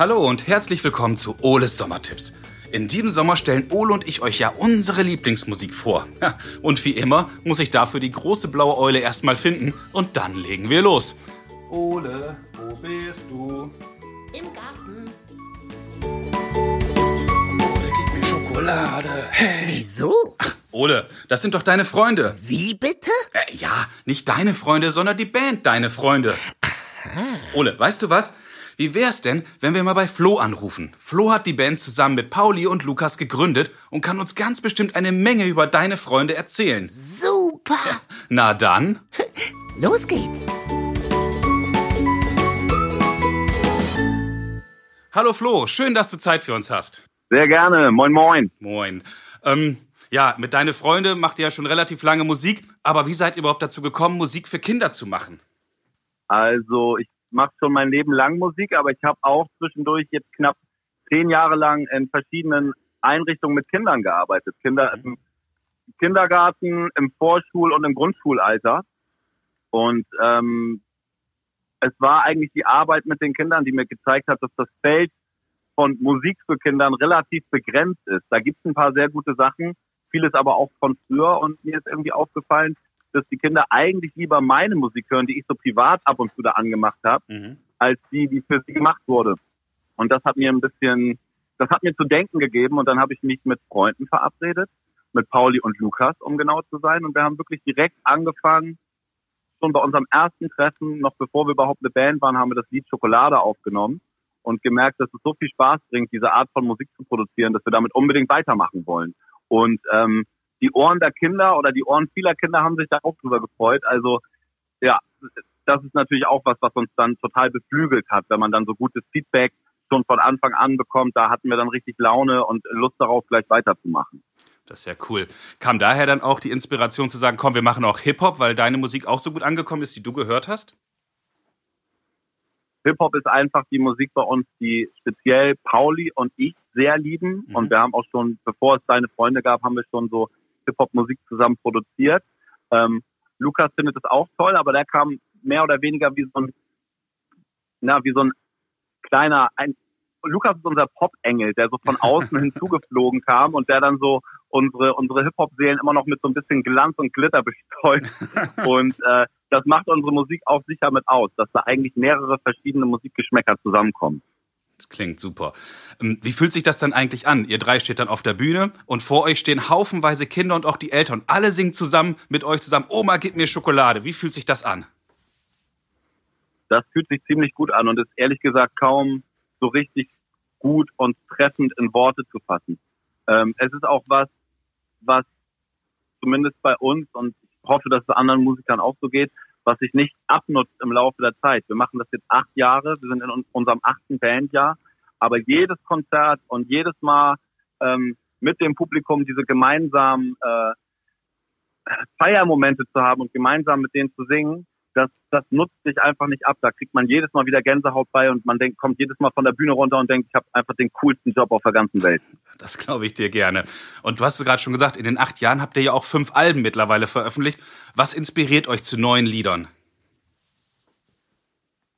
Hallo und herzlich willkommen zu Oles Sommertipps. In diesem Sommer stellen Ole und ich euch ja unsere Lieblingsmusik vor. Und wie immer muss ich dafür die große blaue Eule erstmal finden und dann legen wir los. Ole, wo bist du? Im Garten. Ole, gib mir Schokolade. Hey. Wieso? Ole, das sind doch deine Freunde. Wie bitte? Äh, ja, nicht deine Freunde, sondern die Band Deine Freunde. Ole, weißt du was? Wie wär's denn, wenn wir mal bei Flo anrufen? Flo hat die Band zusammen mit Pauli und Lukas gegründet und kann uns ganz bestimmt eine Menge über deine Freunde erzählen. Super. Na dann. Los geht's. Hallo Flo, schön, dass du Zeit für uns hast. Sehr gerne. Moin, moin. Moin. Ähm, ja, mit deine Freunde macht ihr ja schon relativ lange Musik, aber wie seid ihr überhaupt dazu gekommen, Musik für Kinder zu machen? Also ich mache schon mein Leben lang Musik, aber ich habe auch zwischendurch jetzt knapp zehn Jahre lang in verschiedenen Einrichtungen mit Kindern gearbeitet. Kinder im Kindergarten, im Vorschul- und im Grundschulalter. Und ähm, es war eigentlich die Arbeit mit den Kindern, die mir gezeigt hat, dass das Feld von Musik für Kindern relativ begrenzt ist. Da gibt es ein paar sehr gute Sachen, vieles aber auch von früher. Und mir ist irgendwie aufgefallen, dass die Kinder eigentlich lieber meine Musik hören, die ich so privat ab und zu da angemacht habe, Mhm. als die, die für sie gemacht wurde. Und das hat mir ein bisschen, das hat mir zu denken gegeben. Und dann habe ich mich mit Freunden verabredet, mit Pauli und Lukas, um genau zu sein. Und wir haben wirklich direkt angefangen, schon bei unserem ersten Treffen, noch bevor wir überhaupt eine Band waren, haben wir das Lied Schokolade aufgenommen und gemerkt, dass es so viel Spaß bringt, diese Art von Musik zu produzieren, dass wir damit unbedingt weitermachen wollen. Und ähm, die Ohren der Kinder oder die Ohren vieler Kinder haben sich da auch drüber gefreut. Also ja, das ist natürlich auch was, was uns dann total beflügelt hat, wenn man dann so gutes Feedback schon von Anfang an bekommt. Da hatten wir dann richtig Laune und Lust darauf, gleich weiterzumachen. Das ist ja cool. Kam daher dann auch die Inspiration zu sagen, komm, wir machen auch Hip-Hop, weil deine Musik auch so gut angekommen ist, die du gehört hast? Hip-Hop ist einfach die Musik bei uns, die speziell Pauli und ich sehr lieben. Mhm. Und wir haben auch schon, bevor es deine Freunde gab, haben wir schon so Hip-Hop-Musik zusammen produziert. Ähm, Lukas findet es auch toll, aber der kam mehr oder weniger wie so ein, na, wie so ein kleiner, ein, Lukas ist unser Pop-Engel, der so von außen hinzugeflogen kam und der dann so unsere, unsere Hip-Hop-Seelen immer noch mit so ein bisschen Glanz und Glitter bestreut. und äh, das macht unsere Musik auch sicher mit aus, dass da eigentlich mehrere verschiedene Musikgeschmäcker zusammenkommen. Klingt super. Ähm, Wie fühlt sich das dann eigentlich an? Ihr drei steht dann auf der Bühne und vor euch stehen haufenweise Kinder und auch die Eltern. Alle singen zusammen mit euch zusammen. Oma, gib mir Schokolade. Wie fühlt sich das an? Das fühlt sich ziemlich gut an und ist ehrlich gesagt kaum so richtig gut und treffend in Worte zu fassen. Ähm, es ist auch was, was zumindest bei uns und ich hoffe, dass es anderen Musikern auch so geht, was sich nicht abnutzt im Laufe der Zeit. Wir machen das jetzt acht Jahre, wir sind in un- unserem achten Bandjahr, aber jedes Konzert und jedes Mal ähm, mit dem Publikum diese gemeinsamen äh, Feiermomente zu haben und gemeinsam mit denen zu singen, das, das nutzt sich einfach nicht ab. Da kriegt man jedes Mal wieder Gänsehaut bei und man denkt, kommt jedes Mal von der Bühne runter und denkt, ich habe einfach den coolsten Job auf der ganzen Welt. Das glaube ich dir gerne. Und du hast es gerade schon gesagt, in den acht Jahren habt ihr ja auch fünf Alben mittlerweile veröffentlicht. Was inspiriert euch zu neuen Liedern?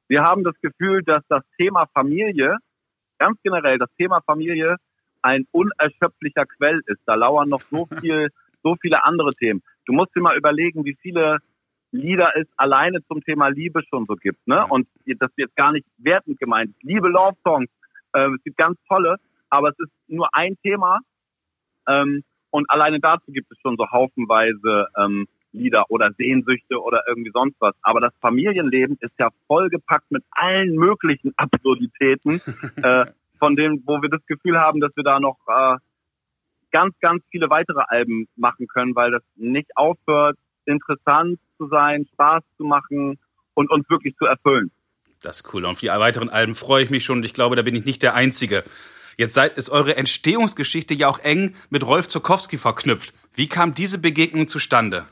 Wir haben das Gefühl, dass das Thema Familie, ganz generell das Thema Familie, ein unerschöpflicher Quell ist. Da lauern noch so viel, so viele andere Themen. Du musst dir mal überlegen, wie viele Lieder es alleine zum Thema Liebe schon so gibt, ne? Und das wird gar nicht wertend gemeint. Liebe Love Songs, äh, es gibt ganz tolle, aber es ist nur ein Thema. Ähm, und alleine dazu gibt es schon so haufenweise ähm, Lieder oder Sehnsüchte oder irgendwie sonst was. Aber das Familienleben ist ja vollgepackt mit allen möglichen Absurditäten, äh, von denen, wo wir das Gefühl haben, dass wir da noch äh, ganz, ganz viele weitere Alben machen können, weil das nicht aufhört, interessant zu sein, Spaß zu machen und uns wirklich zu erfüllen. Das ist cool. Und auf die weiteren Alben freue ich mich schon und ich glaube, da bin ich nicht der Einzige. Jetzt seid, ist eure Entstehungsgeschichte ja auch eng mit Rolf Zukowski verknüpft. Wie kam diese Begegnung zustande?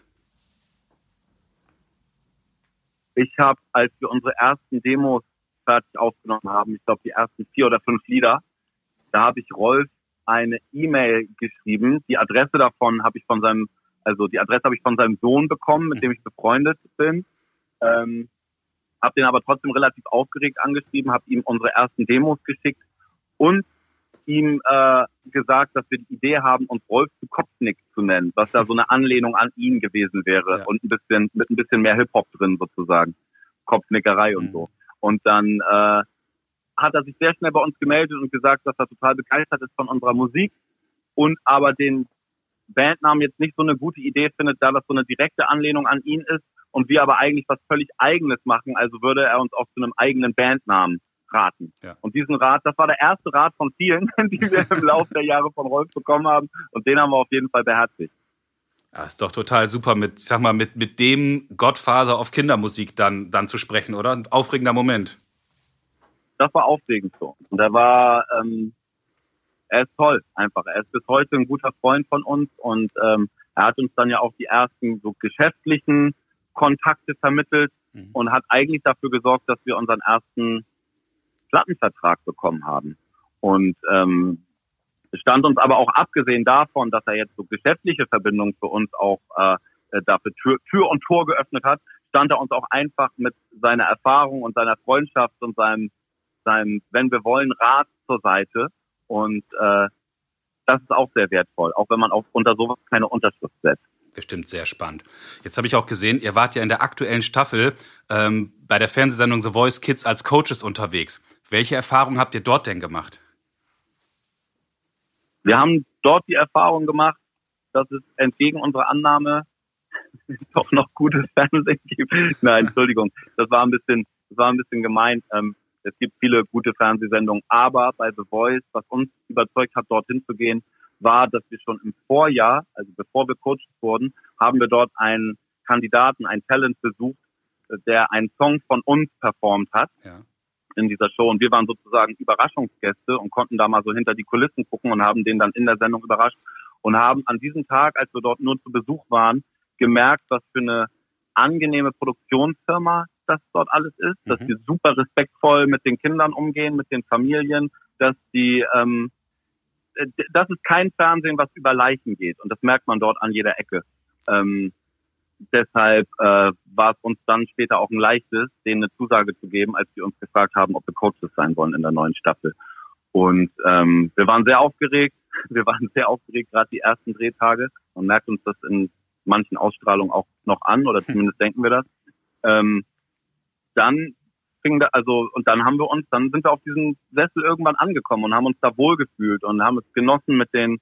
Ich habe, als wir unsere ersten Demos fertig aufgenommen haben, ich glaube die ersten vier oder fünf Lieder, da habe ich Rolf eine E-Mail geschrieben. Die Adresse davon habe ich von seinem, also die Adresse habe ich von seinem Sohn bekommen, mit dem ich befreundet bin. Ähm, habe den aber trotzdem relativ aufgeregt angeschrieben, habe ihm unsere ersten Demos geschickt und ihm äh, gesagt, dass wir die Idee haben, uns Rolf zu Kopfnick zu nennen, was da so eine Anlehnung an ihn gewesen wäre Ja. und ein bisschen mit ein bisschen mehr Hip Hop drin sozusagen, Kopfnickerei und Mhm. so. Und dann äh, hat er sich sehr schnell bei uns gemeldet und gesagt, dass er total begeistert ist von unserer Musik und aber den Bandnamen jetzt nicht so eine gute Idee findet, da das so eine direkte Anlehnung an ihn ist und wir aber eigentlich was völlig Eigenes machen, also würde er uns auch zu einem eigenen Bandnamen raten. Ja. Und diesen Rat, das war der erste Rat von vielen, die wir im Laufe der Jahre von Rolf bekommen haben und den haben wir auf jeden Fall beherzigt. Ja, ist doch total super mit, sag mal, mit, mit dem Gottfaser auf Kindermusik dann, dann zu sprechen, oder? Ein aufregender Moment. Das war aufregend so. Und er war, ähm, er ist toll einfach. Er ist bis heute ein guter Freund von uns und ähm, er hat uns dann ja auch die ersten so geschäftlichen Kontakte vermittelt Mhm. und hat eigentlich dafür gesorgt, dass wir unseren ersten Plattenvertrag bekommen haben. Und ähm, stand uns aber auch abgesehen davon, dass er jetzt so geschäftliche Verbindungen für uns auch äh, äh, dafür Tür, Tür und Tor geöffnet hat, stand er uns auch einfach mit seiner Erfahrung und seiner Freundschaft und seinem, seinem, wenn wir wollen, Rat zur Seite. Und äh, das ist auch sehr wertvoll, auch wenn man auch unter sowas keine Unterschrift setzt. Bestimmt sehr spannend. Jetzt habe ich auch gesehen, ihr wart ja in der aktuellen Staffel ähm, bei der Fernsehsendung The Voice Kids als Coaches unterwegs. Welche Erfahrungen habt ihr dort denn gemacht? Wir haben dort die Erfahrung gemacht, dass es entgegen unserer Annahme doch noch gutes Fernsehen gibt. Nein, Entschuldigung, das war ein bisschen, das war ein bisschen gemein. Ähm, es gibt viele gute Fernsehsendungen, aber bei The Voice, was uns überzeugt hat, dorthin zu gehen, war, dass wir schon im Vorjahr, also bevor wir Coaches wurden, haben wir dort einen Kandidaten, ein Talent besucht, der einen Song von uns performt hat Ja. in dieser Show. Und wir waren sozusagen Überraschungsgäste und konnten da mal so hinter die Kulissen gucken und haben den dann in der Sendung überrascht und haben an diesem Tag, als wir dort nur zu Besuch waren, gemerkt, was für eine angenehme Produktionsfirma das dort alles ist, dass Mhm. die super respektvoll mit den Kindern umgehen, mit den Familien, dass die, ähm, äh, das ist kein Fernsehen, was über Leichen geht und das merkt man dort an jeder Ecke. Ähm, deshalb äh, war es uns dann später auch ein leichtes, denen eine Zusage zu geben, als die uns gefragt haben, ob wir Coaches sein wollen in der neuen Staffel. Und ähm, wir waren sehr aufgeregt. Wir waren sehr aufgeregt, gerade die ersten Drehtage. Man merkt uns das in manchen Ausstrahlungen auch noch an, oder zumindest denken wir das. Ähm, dann fing da, also, und dann haben wir uns, dann sind wir auf diesem Sessel irgendwann angekommen und haben uns da wohlgefühlt und haben es genossen, mit den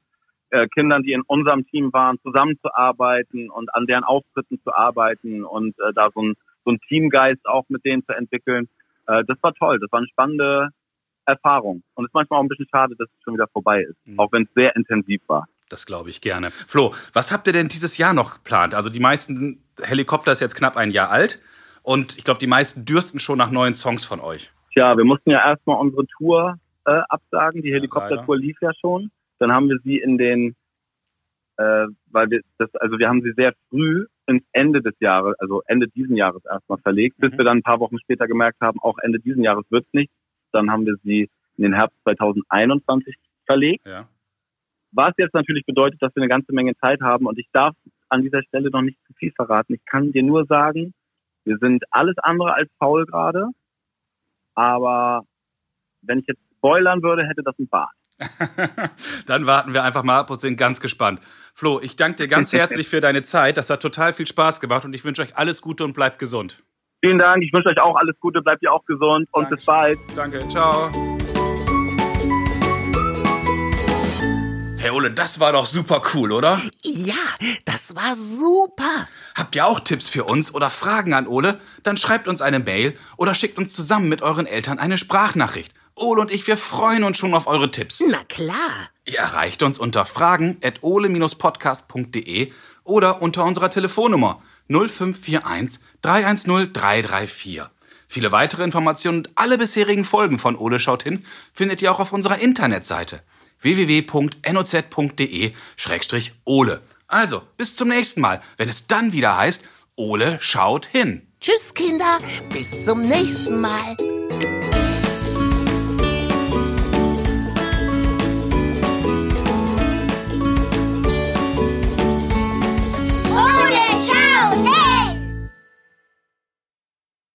äh, Kindern, die in unserem Team waren, zusammenzuarbeiten und an deren Auftritten zu arbeiten und äh, da so ein, so ein Teamgeist auch mit denen zu entwickeln. Äh, das war toll, das war eine spannende Erfahrung. Und es ist manchmal auch ein bisschen schade, dass es schon wieder vorbei ist, Mhm. auch wenn es sehr intensiv war. Das glaube ich gerne. Flo, was habt ihr denn dieses Jahr noch geplant? Also die meisten Helikopter ist jetzt knapp ein Jahr alt und ich glaube, die meisten dürsten schon nach neuen Songs von euch. Tja, wir mussten ja erstmal unsere Tour äh, absagen. Die Ja, Helikoptertour lief ja schon. Dann haben wir sie in den, äh, weil wir das, also wir haben sie sehr früh ins Ende des Jahres, also Ende diesen Jahres erstmal verlegt, bis Mhm. wir dann ein paar Wochen später gemerkt haben, auch Ende diesen Jahres wird's nicht. Dann haben wir sie in den Herbst 2021 verlegt. Ja. Was jetzt natürlich bedeutet, dass wir eine ganze Menge Zeit haben und ich darf an dieser Stelle noch nicht zu viel verraten. Ich kann dir nur sagen, wir sind alles andere als faul gerade, aber wenn ich jetzt spoilern würde, hätte das ein Bart. Dann warten wir einfach mal ab und sind ganz gespannt. Flo, ich danke dir ganz herzlich für deine Zeit. Das hat total viel Spaß gemacht und ich wünsche euch alles Gute und bleibt gesund. Vielen Dank, ich wünsche euch auch alles Gute, bleibt ihr auch gesund und bis bald. Danke, ciao. Hey Ole, das war doch super cool, oder? Ja, das war super. Habt ihr auch Tipps für uns oder Fragen an Ole? Dann schreibt uns eine Mail oder schickt uns zusammen mit euren Eltern eine Sprachnachricht. Ole und ich, wir freuen uns schon auf eure Tipps. Na klar. Ihr erreicht uns unter fragen at ole-podcast.de oder unter unserer Telefonnummer 0541 310 334. Viele weitere Informationen und alle bisherigen Folgen von Ole schaut hin findet ihr auch auf unserer Internetseite www.noz.de-ole. Also, bis zum nächsten Mal, wenn es dann wieder heißt, Ole schaut hin. Tschüss, Kinder. Bis zum nächsten Mal.